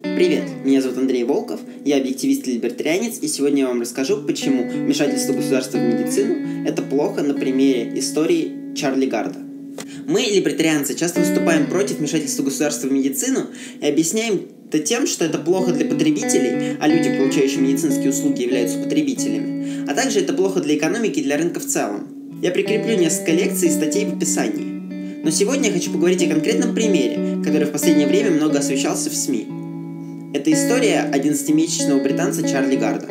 Привет, меня зовут Андрей Волков, я объективист и либертарианец, и сегодня я вам расскажу, почему вмешательство государства в медицину – это плохо на примере истории Чарли Гарда. Мы, либертарианцы, часто выступаем против вмешательства государства в медицину и объясняем это тем, что это плохо для потребителей, а люди, получающие медицинские услуги, являются потребителями, а также это плохо для экономики и для рынка в целом. Я прикреплю несколько лекций и статей в описании. Но сегодня я хочу поговорить о конкретном примере, который в последнее время много освещался в СМИ – это история 11-месячного британца Чарли Гарда.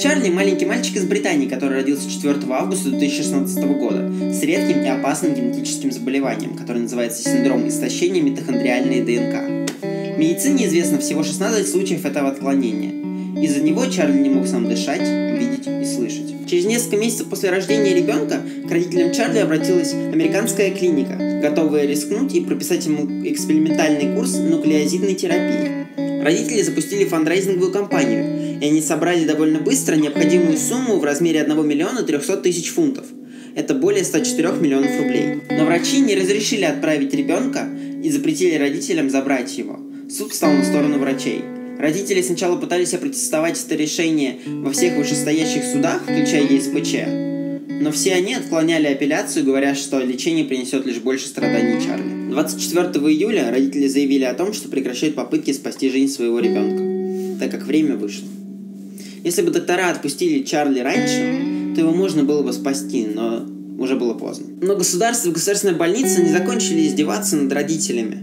Чарли – маленький мальчик из Британии, который родился 4 августа 2016 года с редким и опасным генетическим заболеванием, которое называется синдром истощения митохондриальной ДНК. В медицине известно всего 16 случаев этого отклонения. Из-за него Чарли не мог сам дышать, видеть и слышать. Через несколько месяцев после рождения ребенка к родителям Чарли обратилась американская клиника, готовая рискнуть и прописать ему экспериментальный курс нуклеозидной терапии. Родители запустили фандрайзинговую кампанию, и они собрали довольно быстро необходимую сумму в размере 1 миллиона 300 тысяч фунтов. Это более 104 миллионов рублей. Но врачи не разрешили отправить ребенка и запретили родителям забрать его. Суд встал на сторону врачей. Родители сначала пытались опротестовать это решение во всех вышестоящих судах, включая ЕСПЧ, но все они отклоняли апелляцию, говоря, что лечение принесет лишь больше страданий Чарли. 24 июля родители заявили о том, что прекращают попытки спасти жизнь своего ребенка, так как время вышло. Если бы доктора отпустили Чарли раньше, то его можно было бы спасти, но уже было поздно. Но государство и государственная больница не закончили издеваться над родителями.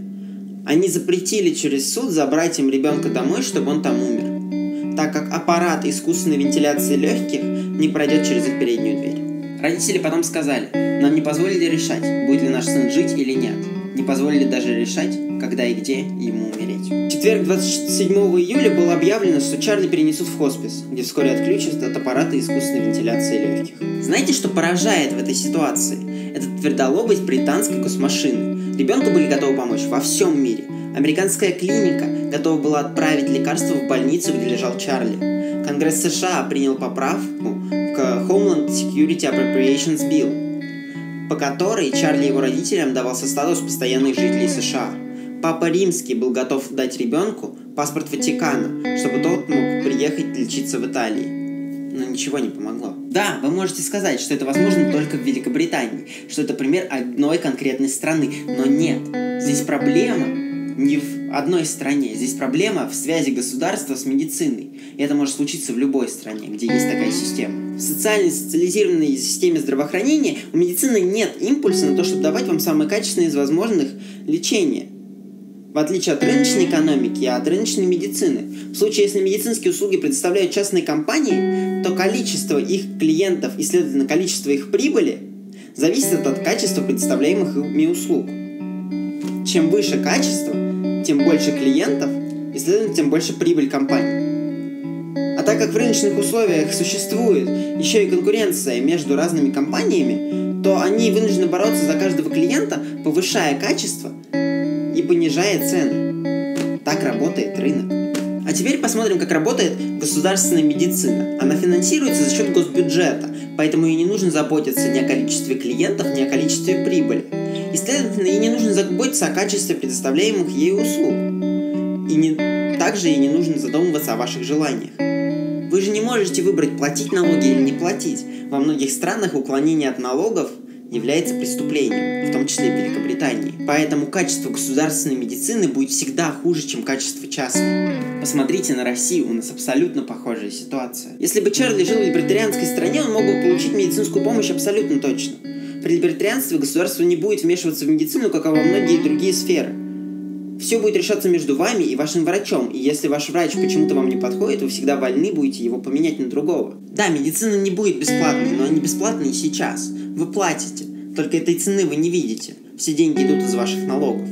Они запретили через суд забрать им ребенка домой, чтобы он там умер, так как аппарат искусственной вентиляции легких не пройдет через их переднюю дверь. Родители потом сказали, нам не позволили решать, будет ли наш сын жить или нет. Не позволили даже решать, когда и где ему умереть. В четверг 27 июля было объявлено, что Чарли перенесут в хоспис, где вскоре отключат от аппарата искусственной вентиляции легких. Знаете, что поражает в этой ситуации? Это твердолобость британской космошины. Ребенку были готовы помочь во всем мире. Американская клиника готова была отправить лекарство в больницу, где лежал Чарли. Конгресс США принял поправку к Homeland Security Appropriations Bill, по которой Чарли и его родителям давался статус постоянных жителей США. Папа Римский был готов дать ребенку паспорт Ватикана, чтобы тот мог приехать лечиться в Италии. Но ничего не помогло. Да, вы можете сказать, что это возможно только в Великобритании, что это пример одной конкретной страны, но нет. Здесь проблема не в одной стране. Здесь проблема в связи государства с медициной. И это может случиться в любой стране, где есть такая система. В социально социализированной системе здравоохранения у медицины нет импульса на то, чтобы давать вам самое качественное из возможных лечения. В отличие от рыночной экономики и от рыночной медицины. В случае, если медицинские услуги предоставляют частные компании, то количество их клиентов и, следовательно, количество их прибыли зависит от качества представляемых ими услуг. Чем выше качество, тем больше клиентов и, следовательно, тем больше прибыль компании. Так как в рыночных условиях существует еще и конкуренция между разными компаниями, то они вынуждены бороться за каждого клиента, повышая качество и понижая цены. Так работает рынок. А теперь посмотрим, как работает государственная медицина. Она финансируется за счет госбюджета, поэтому ей не нужно заботиться ни о количестве клиентов, ни о количестве прибыли. И, следовательно, ей не нужно заботиться о качестве предоставляемых ей услуг. И не, также ей не нужно задумываться о ваших желаниях. Вы же не можете выбрать, платить налоги или не платить. Во многих странах уклонение от налогов является преступлением, в том числе в Великобритании. Поэтому качество государственной медицины будет всегда хуже, чем качество частной. Посмотрите на Россию, у нас абсолютно похожая ситуация. Если бы Чарли жил в либертарианской стране, он мог бы получить медицинскую помощь абсолютно точно. При либертарианстве государство не будет вмешиваться в медицину, как и во многие другие сферы. Все будет решаться между вами и вашим врачом, и если ваш врач почему-то вам не подходит, вы всегда вольны будете его поменять на другого. Да, медицина не будет бесплатной, но они бесплатные сейчас. Вы платите, только этой цены вы не видите. Все деньги идут из ваших налогов.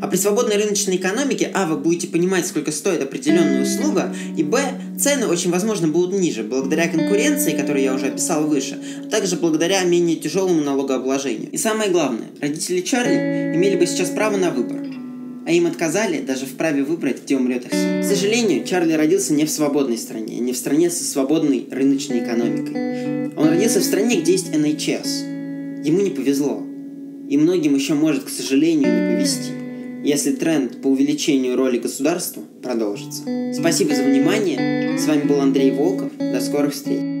А при свободной рыночной экономике, а, вы будете понимать, сколько стоит определенная услуга, и, б, цены очень возможно будут ниже, благодаря конкуренции, которую я уже описал выше, а также благодаря менее тяжелому налогообложению. И самое главное, родители Чарли имели бы сейчас право на выбор. А им отказали даже в праве выбрать, где умрет их сын. К сожалению, Чарли родился не в свободной стране, не в стране со свободной рыночной экономикой. Он родился в стране, где есть NHS. Ему не повезло. И многим еще может, к сожалению, не повезти. если тренд по увеличению роли государства продолжится. Спасибо за внимание. С вами был Андрей Волков. До скорых встреч.